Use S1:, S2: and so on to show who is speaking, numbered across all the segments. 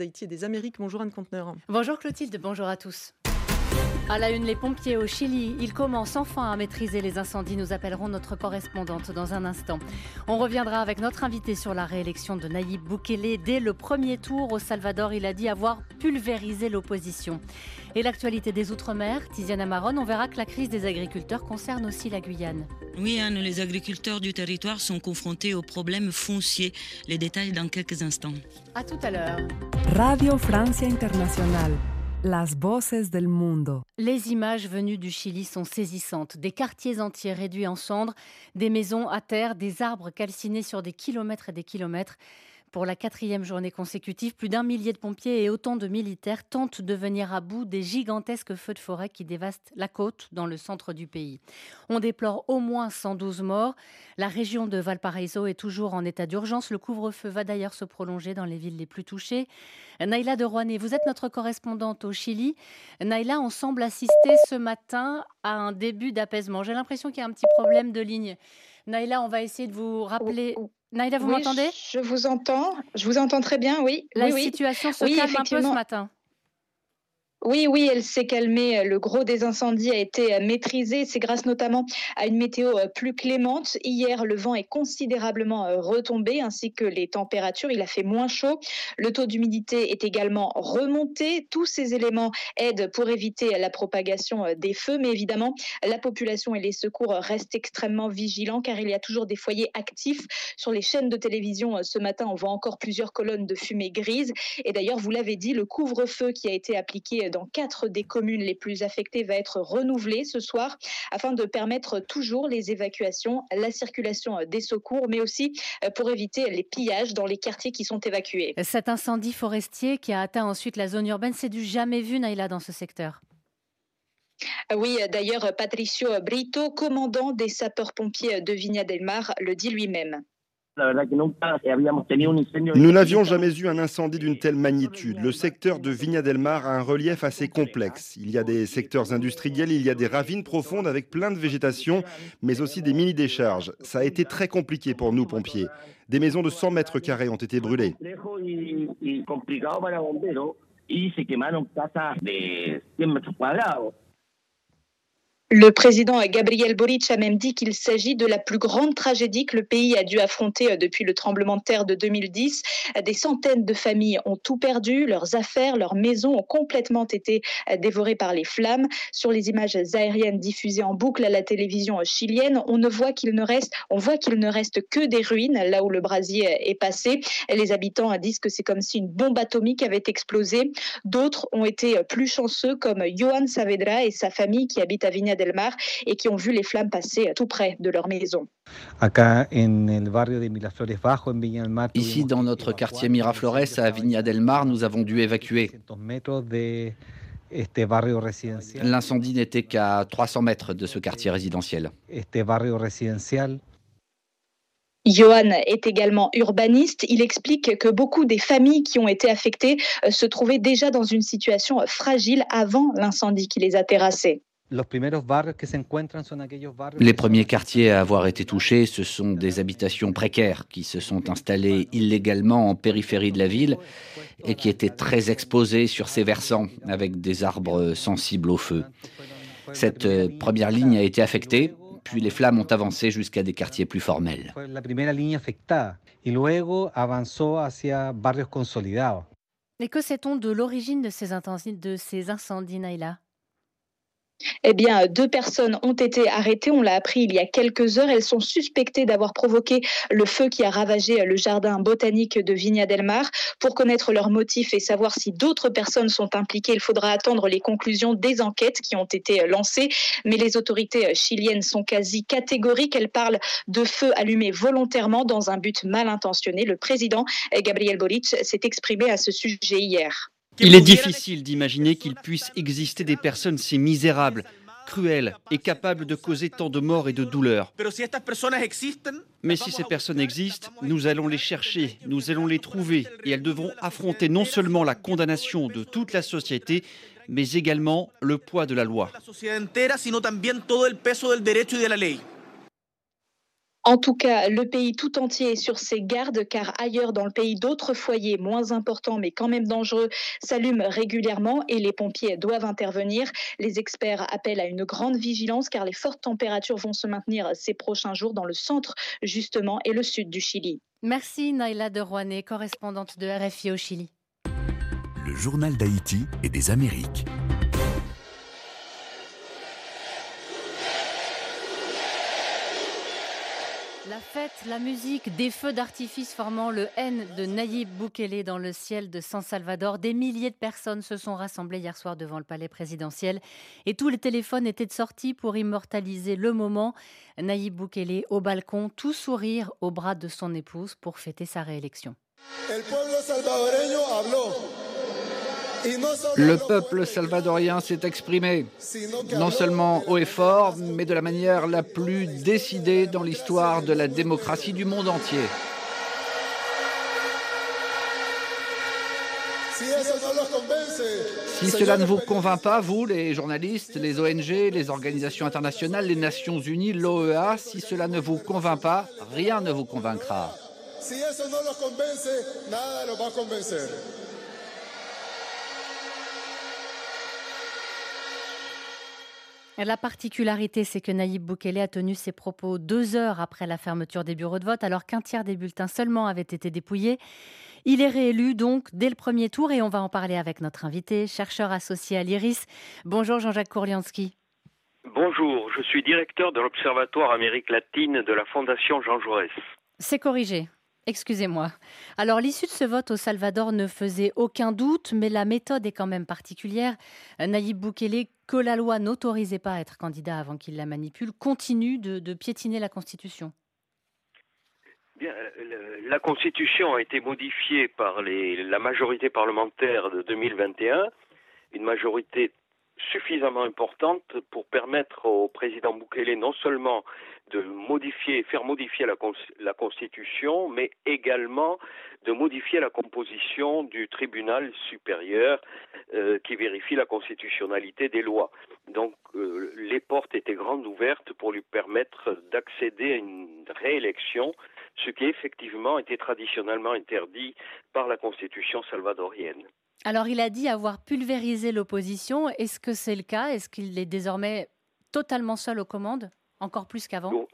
S1: d'Haïti et des Amériques. Bonjour Anne Conteneur.
S2: Bonjour Clotilde, bonjour à tous. À la une, les pompiers au Chili, ils commencent enfin à maîtriser les incendies. Nous appellerons notre correspondante dans un instant. On reviendra avec notre invité sur la réélection de Nayib Bukele. Dès le premier tour au Salvador, il a dit avoir pulvérisé l'opposition. Et l'actualité des Outre-mer, Tiziana Maron, on verra que la crise des agriculteurs concerne aussi la Guyane.
S3: Oui, Anne, les agriculteurs du territoire sont confrontés aux problèmes fonciers. Les détails dans quelques instants.
S2: À tout à l'heure.
S4: Radio Francia Internacional.
S2: Les images venues du Chili sont saisissantes. Des quartiers entiers réduits en cendres, des maisons à terre, des arbres calcinés sur des kilomètres et des kilomètres. Pour la quatrième journée consécutive, plus d'un millier de pompiers et autant de militaires tentent de venir à bout des gigantesques feux de forêt qui dévastent la côte dans le centre du pays. On déplore au moins 112 morts. La région de Valparaiso est toujours en état d'urgence. Le couvre-feu va d'ailleurs se prolonger dans les villes les plus touchées. Naïla de Rouanet, vous êtes notre correspondante au Chili. Naïla, on semble assister ce matin à un début d'apaisement. J'ai l'impression qu'il y a un petit problème de ligne. Naïla, on va essayer de vous rappeler. Naïla, vous
S5: Oui,
S2: m'entendez?
S5: Je vous entends. Je vous entends très bien, oui.
S2: La
S5: oui, oui.
S2: situation se
S5: Oui,
S2: calme un peu ce matin.
S5: Oui, oui, elle s'est calmée. Le gros des incendies a été euh, maîtrisé. C'est grâce notamment à une météo euh, plus clémente. Hier, le vent est considérablement euh, retombé, ainsi que les températures. Il a fait moins chaud. Le taux d'humidité est également remonté. Tous ces éléments aident pour éviter la propagation euh, des feux. Mais évidemment, la population et les secours restent extrêmement vigilants, car il y a toujours des foyers actifs. Sur les chaînes de télévision, euh, ce matin, on voit encore plusieurs colonnes de fumée grise. Et d'ailleurs, vous l'avez dit, le couvre-feu qui a été appliqué dans quatre des communes les plus affectées va être renouvelé ce soir afin de permettre toujours les évacuations, la circulation des secours, mais aussi euh, pour éviter les pillages dans les quartiers qui sont évacués.
S2: Cet incendie forestier qui a atteint ensuite la zone urbaine, c'est du jamais vu, Naïla, dans ce secteur.
S5: Ah Oui, euh, d'ailleurs, Patricio Brito, commandant des sapeurs-pompiers de Viña del Mar, le dit lui-même.
S6: Nous n'avions jamais eu un incendie d'une telle magnitude. Le secteur de Viña del Mar a un relief assez complexe. Il y a des secteurs industriels, il y a des ravines profondes avec plein de végétation, mais aussi des mini-décharges. Ça a été très compliqué pour nous, pompiers. Des maisons de 100 mètres carrés ont été brûlées.
S5: Le président Gabriel Boric a même dit qu'il s'agit de la plus grande tragédie que le pays a dû affronter euh, depuis le tremblement de terre de 2010. Des centaines de familles ont tout perdu, leurs affaires, leurs maisons ont complètement été euh, dévorées par les flammes. Sur les images aériennes diffusées en boucle à la télévision chilienne, on ne voit qu'il ne reste, on voit qu'il ne reste que des ruines là où le brasier est passé. Les habitants disent que c'est comme si une bombe atomique avait explosé. D'autres ont été plus chanceux comme Johan Saavedra et sa famille qui habitent à Viña del Mar et qui ont vu les flammes passer tout près de leur maison.
S7: Ici, dans notre quartier Miraflores, à Viña del Mar, nous avons dû évacuer. L'incendie n'était qu'à 300 mètres de ce quartier résidentiel.
S5: Johan est également urbaniste. Il explique que beaucoup des familles qui ont été affectées euh, se trouvaient déjà dans une situation fragile avant l'incendie qui les a terrassées.
S7: Les premiers quartiers à avoir été touchés, ce sont des habitations précaires qui se sont installées illégalement en périphérie de la ville et qui étaient très exposées sur ces versants avec des arbres sensibles au feu. Cette euh, première ligne a été affectée, puis les flammes ont avancé jusqu'à des quartiers plus formels.
S2: Et que sait-on de l'origine de ces incendies, de ces incendies Naïla?
S5: Eh bien, deux personnes ont été arrêtées. On l'a appris il y a quelques heures. Elles sont suspectées d'avoir provoqué le feu qui a ravagé le jardin botanique de Viña del Mar. Pour connaître leurs motifs et savoir si d'autres personnes sont impliquées, il faudra attendre les conclusions des enquêtes qui ont été lancées. Mais les autorités chiliennes sont quasi catégoriques. Elles parlent de feu allumé volontairement dans un but mal intentionné. Le président Gabriel Boric s'est exprimé à ce sujet hier.
S8: Il est difficile d'imaginer qu'il puisse exister des personnes si misérables, cruelles et capables de causer tant de morts et de douleurs. Mais si ces personnes existent, nous allons les chercher, nous allons les trouver et elles devront affronter non seulement la condamnation de toute la société, mais également le poids de la loi.
S5: En tout cas, le pays tout entier est sur ses gardes car ailleurs dans le pays, d'autres foyers moins importants mais quand même dangereux s'allument régulièrement et les pompiers doivent intervenir. Les experts appellent à une grande vigilance car les fortes températures vont se maintenir ces prochains jours dans le centre justement et le sud du Chili.
S2: Merci Naila de Rouanet, correspondante de RFI au Chili.
S9: Le journal d'Haïti et des Amériques.
S2: Fête, la musique, des feux d'artifice formant le N de Nayib Bukele dans le ciel de San Salvador. Des milliers de personnes se sont rassemblées hier soir devant le palais présidentiel et tous les téléphones étaient sortis pour immortaliser le moment. Nayib Bukele au balcon, tout sourire au bras de son épouse pour fêter sa réélection.
S7: Le peuple salvadorien s'est exprimé, non seulement haut et fort, mais de la manière la plus décidée dans l'histoire de la démocratie du monde entier. Si cela ne vous convainc pas, vous, les journalistes, les ONG, les organisations internationales, les Nations Unies, l'OEA, si cela ne vous convainc pas, rien ne vous convaincra.
S2: La particularité, c'est que Naïb Boukele a tenu ses propos deux heures après la fermeture des bureaux de vote, alors qu'un tiers des bulletins seulement avaient été dépouillés. Il est réélu donc dès le premier tour et on va en parler avec notre invité, chercheur associé à l'IRIS. Bonjour Jean-Jacques Kourlianski.
S10: Bonjour, je suis directeur de l'Observatoire Amérique latine de la Fondation Jean Jaurès.
S2: C'est corrigé. Excusez-moi. Alors l'issue de ce vote au Salvador ne faisait aucun doute, mais la méthode est quand même particulière. Naïb Boukele, que la loi n'autorisait pas à être candidat avant qu'il la manipule, continue de, piétiner la Constitution.
S10: La Constitution a été modifiée par la majorité parlementaire de 2021, une majorité suffisamment importante pour permettre au président Boukele non seulement de modifier, faire modifier la, la, Constitution, mais également de modifier la composition du tribunal supérieur euh, qui vérifie la constitutionnalité des lois. Donc euh, les portes étaient grandes ouvertes pour lui permettre d'accéder à une réélection, ce qui effectivement était traditionnellement interdit par la Constitution salvadorienne.
S2: Alors il a dit avoir pulvérisé l'opposition. Est-ce que c'est le cas? Est-ce qu'il est désormais totalement seul aux commandes? Encore plus qu'avant?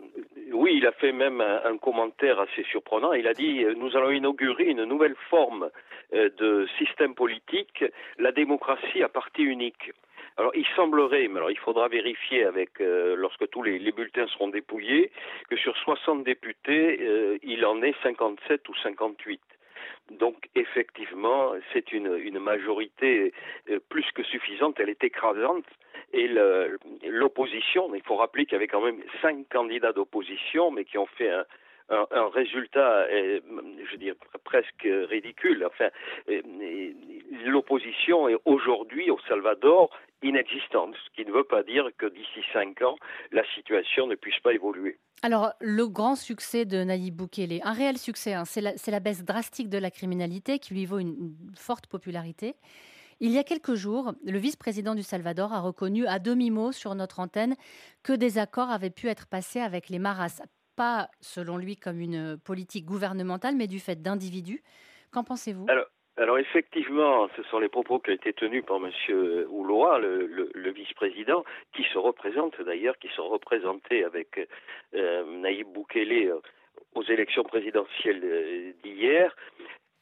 S10: Oui, il a fait même un, commentaire assez surprenant. Il a dit euh, Nous allons inaugurer une nouvelle forme euh, de système politique, la démocratie à parti unique. Alors, il semblerait, mais alors il faudra vérifier avec euh, lorsque tous les, bulletins seront dépouillés, que sur 60 députés, il en est 57 ou 58. Donc effectivement, c'est une, majorité euh, plus que suffisante, elle est écrasante. Et l'opposition, il faut rappeler qu'il y avait quand même cinq candidats d'opposition, mais qui ont fait un, résultat, euh, je veux dire, presque ridicule. Enfin, euh, l'opposition est aujourd'hui au Salvador inexistante, ce qui ne veut pas dire que d'ici cinq ans, la situation ne puisse pas évoluer.
S2: Alors, le grand succès de Nayib Bukele, un réel succès, hein, c'est la, baisse drastique de la criminalité qui lui vaut une, forte popularité. Il y a quelques jours, le vice-président du Salvador a reconnu à demi-mot sur notre antenne que des accords avaient pu être passés avec les Maras, pas selon lui comme une politique gouvernementale, mais du fait d'individus. Qu'en pensez-vous?
S10: Alors, effectivement, ce sont les propos qui ont été tenus par M. Ouloa, le, vice-président, qui se représente d'ailleurs, qui sont représentés avec euh, Naïb Boukele euh, aux élections présidentielles euh, d'hier.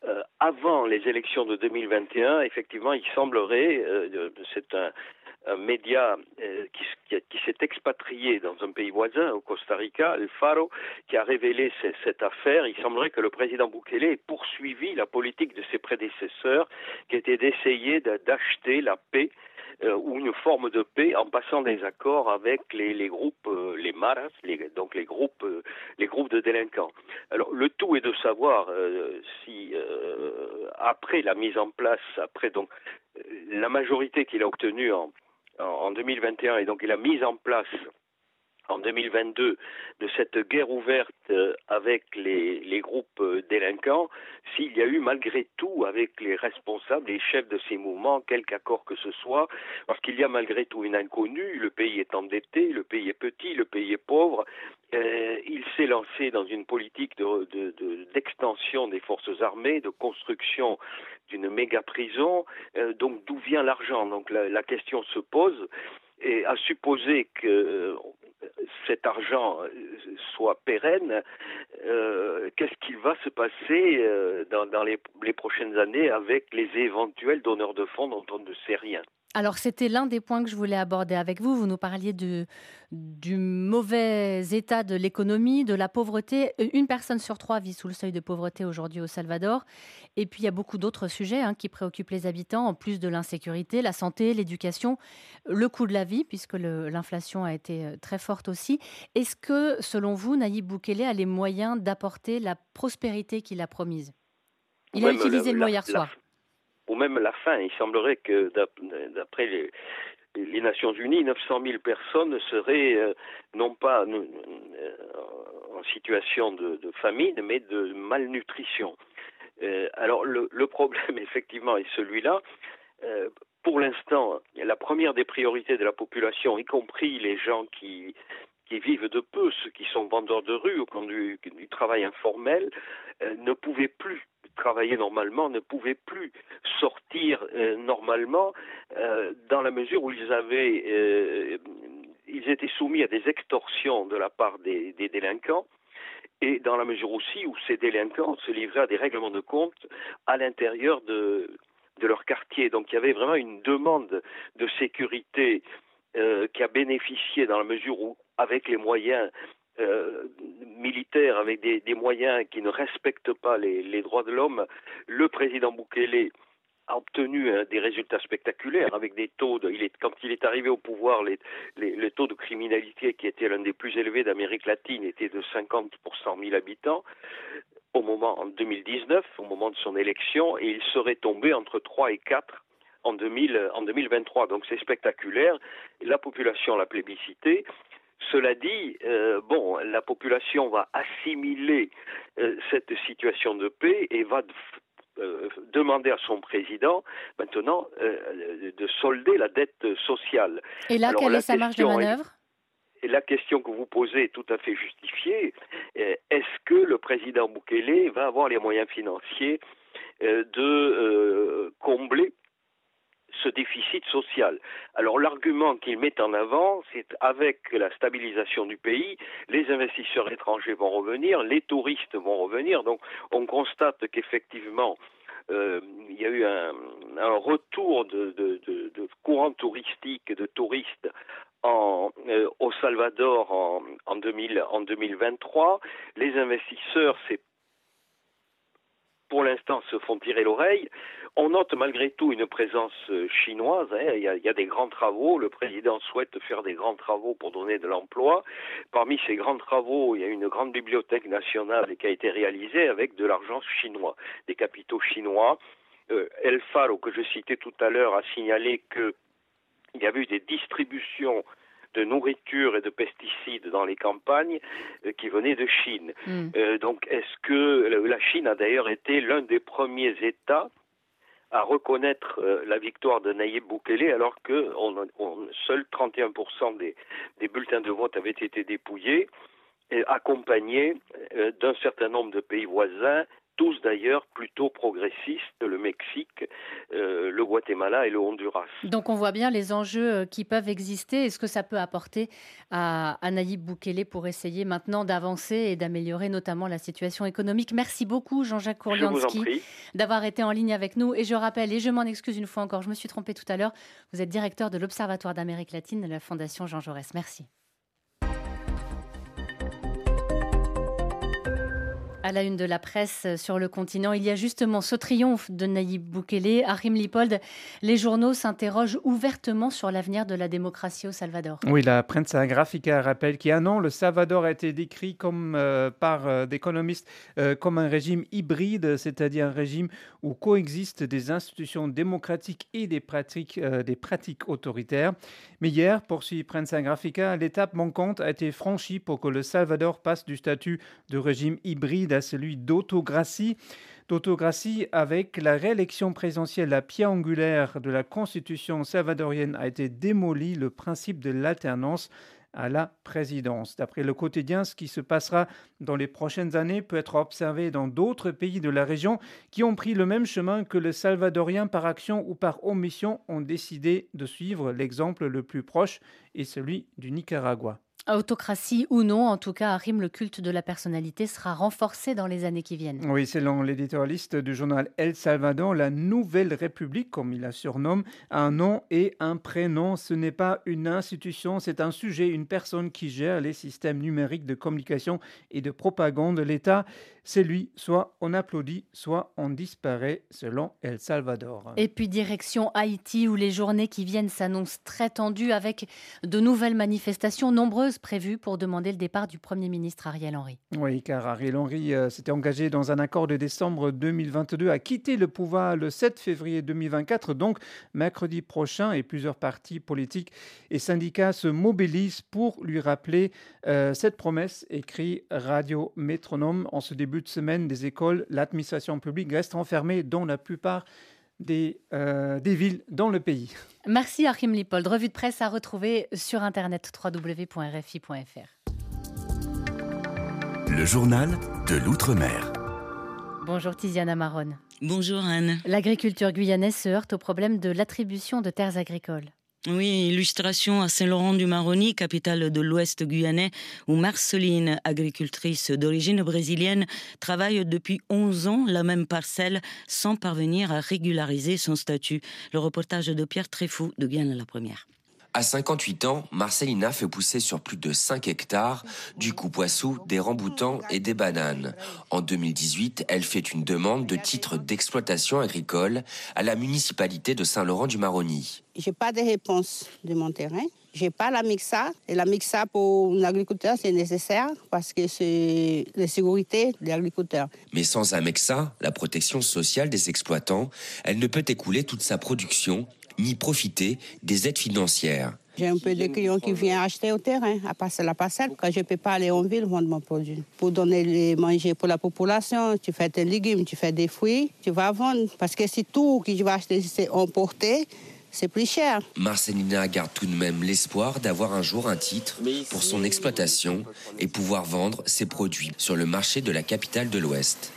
S10: Euh, avant les élections de 2021, effectivement, il semblerait, c'est un, un média euh, qui, s'est expatrié dans un pays voisin, au Costa Rica, El Faro, qui a révélé cette affaire. Il semblerait que le président Bukele ait poursuivi la politique de ses prédécesseurs, qui était d'essayer d'acheter la paix euh, ou une forme de paix en passant des accords avec les, les groupes, euh, les maras, donc les groupes, les groupes de délinquants. Alors le tout est de savoir si après la mise en place, après donc la majorité qu'il a obtenue en, en 2021 et donc il a mis en place en 2022 de cette guerre ouverte euh, avec les, les groupes euh, délinquants, s'il y a eu malgré tout avec les responsables, les chefs de ces mouvements, quelque accord que ce soit, parce qu'il y a malgré tout une inconnue, le pays est endetté, le pays est petit, le pays est pauvre, euh, il s'est lancé dans une politique d'extension de, de, des forces armées, de construction d'une méga prison, euh, donc d'où vient l'argent? Donc la, la, question se pose, et à supposer que cet argent euh, soit pérenne, euh, qu'est-ce qu'il va se passer euh, dans, les, les, prochaines années avec les éventuels donneurs de fonds dont on ne sait rien?
S2: Alors c'était l'un des points que je voulais aborder avec vous. Vous nous parliez de, du mauvais état de l'économie, de la pauvreté. Une personne sur trois vit sous le seuil de pauvreté aujourd'hui au Salvador. Et puis il y a beaucoup d'autres sujets hein, qui préoccupent les habitants, en plus de l'insécurité, la santé, l'éducation, le coût de la vie, puisque l'inflation a été euh, très forte aussi. Est-ce que, selon vous, Naïb Boukele a les moyens d'apporter la prospérité qu'il a promise? Il a utilisé le, mot hier soir
S10: ou même la fin. Il semblerait que, d'après les, Nations Unies, 900 000 personnes seraient euh, non pas euh, en situation de, famine, mais de malnutrition. Euh, alors le, le, problème, effectivement, est celui-là. Pour l'instant, la première des priorités de la population, y compris les gens qui, qui vivent de peu, ceux qui sont vendeurs de rue ou qui ont du, travail informel, ne pouvaient plus travailler normalement, ne pouvaient plus sortir euh, normalement, euh, dans la mesure où ils avaient, euh, ils étaient soumis à des extorsions de la part des, des, délinquants. Et dans la mesure aussi où ces délinquants se livraient à des règlements de compte à l'intérieur de, de leur quartier. Donc il y avait vraiment une demande de sécurité euh, qui a bénéficié dans la mesure où, avec les moyens euh, militaire avec des, moyens qui ne respectent pas les, droits de l'homme, le président Bukele a obtenu hein, des résultats spectaculaires avec des taux de, il est, quand il est arrivé au pouvoir, le taux de criminalité qui était l'un des plus élevés d'Amérique latine était de 50 pour 100 000 habitants au moment en 2019, au moment de son élection, et il serait tombé entre 3 et 4 en, 2000, en 2023. Donc c'est spectaculaire. La population l'a plébiscité. Cela dit, euh, bon, la population va assimiler euh, cette situation de paix et va euh, demander à son président maintenant de solder la dette sociale.
S2: Et là, Alors, quelle est sa marge de manœuvre?
S10: Et la question que vous posez est tout à fait justifiée. Est-ce que le président Bukele va avoir les moyens financiers de combler ce déficit social. Alors l'argument qu'il met en avant, c'est avec la stabilisation du pays, les investisseurs étrangers vont revenir, les touristes vont revenir. Donc on constate qu'effectivement, euh, il y a eu un, retour de, courant touristique, de touristes en, euh, au Salvador en, en, 2000, en 2023. Les investisseurs, c'est pour l'instant se font tirer l'oreille. On note malgré tout une présence euh, chinoise. Hein. Il, y a, il, y a, des grands travaux. Le président souhaite faire des grands travaux pour donner de l'emploi. Parmi ces grands travaux, il y a une grande bibliothèque nationale qui a été réalisée avec de l'argent chinois, des capitaux chinois. Euh, El Faro, que je citais tout à l'heure, a signalé que il y avait eu des distributions de nourriture et de pesticides dans les campagnes euh, qui venaient de Chine. Mm. Euh, donc, est-ce que la Chine a d'ailleurs été l'un des premiers États à reconnaître euh, la victoire de Nayib Bukele alors que on, seuls 31% des, des bulletins de vote avaient été dépouillés, accompagnés euh, d'un certain nombre de pays voisins tous d'ailleurs plutôt progressistes, le Mexique, euh, le Guatemala et le Honduras.
S2: Donc on voit bien les enjeux euh, qui peuvent exister et ce que ça peut apporter à, à Boukele pour essayer maintenant d'avancer et d'améliorer notamment la situation économique? Merci beaucoup Jean-Jacques Kourlianski d'avoir été en ligne avec nous et je rappelle, et je m'en excuse une fois encore, je me suis trompé tout à l'heure, vous êtes directeur de l'Observatoire d'Amérique latine de la Fondation Jean Jaurès. Merci. À la une de la presse sur le continent, il y a justement ce triomphe de Nayib Bukele. Arim Lipold, les journaux s'interrogent ouvertement sur l'avenir de la démocratie au Salvador.
S11: Oui, la Prensa Graphica rappelle qu'il y a un an, le Salvador a été décrit comme, euh, par euh, des économistes euh, comme un régime hybride, c'est-à-dire un régime où coexistent des institutions démocratiques et des pratiques, des pratiques autoritaires. Mais hier, poursuit Prensa Graphica, l'étape manquante a été franchie pour que le Salvador passe du statut de régime hybride celui d'autocratie. Avec la réélection présidentielle, la pierre angulaire de la constitution salvadorienne a été démolie, le principe de l'alternance à la présidence. D'après le quotidien, ce qui se passera dans les prochaines années peut être observé dans d'autres pays de la région qui ont pris le même chemin que le salvadorien par action ou par omission ont décidé de suivre. L'exemple le plus proche est celui du Nicaragua.
S2: Autocratie ou non, en tout cas, Arim, le culte de la personnalité sera renforcé dans les années qui viennent.
S11: Oui, selon l'éditorialiste du journal El Salvador, la Nouvelle République, comme il la surnomme, a un nom et un prénom. Ce n'est pas une institution, c'est un sujet, une personne qui gère les systèmes numériques de communication et de propagande de l'État. C'est lui, soit on applaudit, soit on disparaît, selon El Salvador.
S2: Et puis direction Haïti, où les journées qui viennent s'annoncent très tendues avec de nouvelles manifestations nombreuses prévues pour demander le départ du Premier ministre Ariel Henry.
S11: Oui, car Ariel Henry euh, s'était engagé dans un accord de décembre 2022 à quitter le pouvoir le 7 février 2024, donc mercredi prochain, et plusieurs partis politiques et syndicats se mobilisent pour lui rappeler euh, cette promesse, écrit Radio Métronome. En ce début de semaine, des écoles, l'administration publique reste enfermée, dont la plupart euh, des villes dans le pays.
S2: Merci Achim Lipold. Revue de presse à retrouver sur internet www.rfi.fr.
S9: Le journal de l'Outre-mer.
S2: Bonjour Tiziana Marron.
S3: Bonjour Anne.
S2: L'agriculture guyanaise se heurte au problème de l'attribution de terres agricoles.
S3: Oui, illustration à Saint-Laurent-du-Maroni, capitale de l'Ouest guyanais, où Marceline, agricultrice d'origine brésilienne, travaille depuis 11 ans la même parcelle sans parvenir à régulariser son statut. Le reportage de Pierre Tréfou de Guyane la Première.
S12: À 58 ans, Marcelina fait pousser sur plus de 5 hectares du coupoissou, des ramboutans et des bananes. En 2018, elle fait une demande de titre d'exploitation agricole à la municipalité de Saint-Laurent-du-Maroni.
S13: J'ai pas de réponse de mon terrain. J'ai pas la mixa. Et la mixa pour un agriculteur, c'est nécessaire parce que c'est la sécurité de l'agriculteur.
S12: Mais sans un mixa, la protection sociale des exploitants, elle ne peut écouler toute sa production ni profiter des aides financières.
S13: J'ai un peu de clients qui viennent acheter au terrain, à passer la parcelle, quand je ne peux pas aller en ville vendre mon produit. Pour donner les manger pour la population, tu fais des légumes, tu fais des fruits, tu vas vendre. Parce que si tout que tu vas acheter, c'est emporté, c'est plus cher.
S12: Marcelina garde tout de même l'espoir d'avoir un jour un titre pour son exploitation et pouvoir vendre ses produits sur le marché de la capitale de l'Ouest.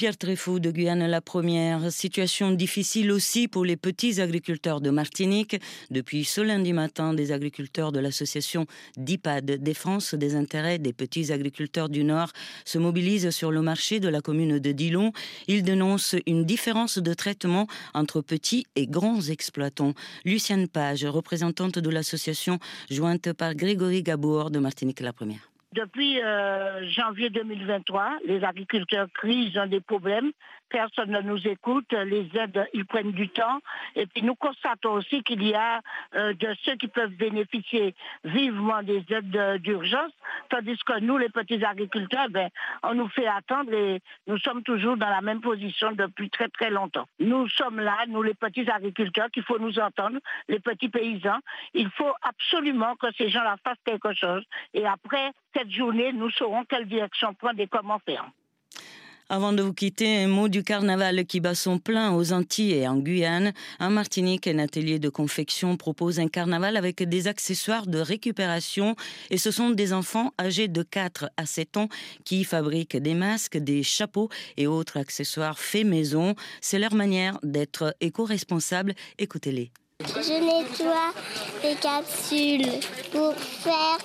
S3: Pierre Tréfou de Guyane la première. Situation difficile aussi pour les petits agriculteurs de Martinique. Depuis ce lundi matin, des agriculteurs de l'association DIPAD, Défense des intérêts des petits agriculteurs du Nord, se mobilisent sur le marché de la commune de Dillon. Ils dénoncent une différence de traitement entre petits et grands exploitants. Lucienne Page, représentante de l'association, jointe par Grégory Gabour de Martinique la première.
S14: Depuis euh, janvier 2023, les agriculteurs crient, ils ont des problèmes personne ne nous écoute, les aides, ils prennent du temps. Et puis nous constatons aussi qu'il y a euh, de ceux qui peuvent bénéficier vivement des aides d'urgence, tandis que nous, les petits agriculteurs, ben, on nous fait attendre et nous sommes toujours dans la même position depuis très très longtemps. Nous sommes là, nous les petits agriculteurs, qu'il faut nous entendre, les petits paysans. Il faut absolument que ces gens-là fassent quelque chose. Et après cette journée, nous saurons quelle direction prendre et comment faire.
S3: Avant de vous quitter, un mot du carnaval qui bat son plein aux Antilles et en Guyane. En Martinique, un atelier de confection propose un carnaval avec des accessoires de récupération et ce sont des enfants âgés de 4 à 7 ans qui fabriquent des masques, des chapeaux et autres accessoires faits maison. C'est leur manière d'être éco-responsable. Écoutez-les.
S15: Je nettoie les capsules pour faire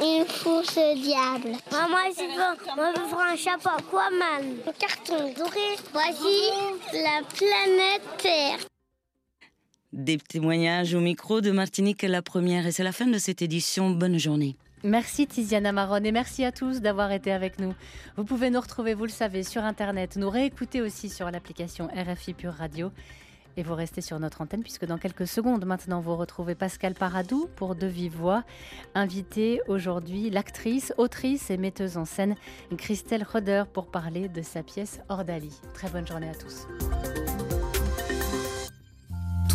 S15: une fourche diable. Maman, c'est bon. Moi, je veux faire un chapeau Aquaman. Un carton doré. Voici la planète Terre.
S3: Des témoignages au micro de Martinique la première et c'est la fin de cette édition. Bonne journée.
S2: Merci Tiziana Marron et merci à tous d'avoir été avec nous. Vous pouvez nous retrouver, vous le savez, sur Internet, nous réécouter aussi sur l'application RFI Pure Radio. Et vous restez sur notre antenne puisque dans quelques secondes maintenant vous retrouvez Pascal Paradou pour De Vive Voix. Invitée aujourd'hui l'actrice, autrice et metteuse en scène Christelle Roder pour parler de sa pièce Ordalie. Très bonne journée à tous.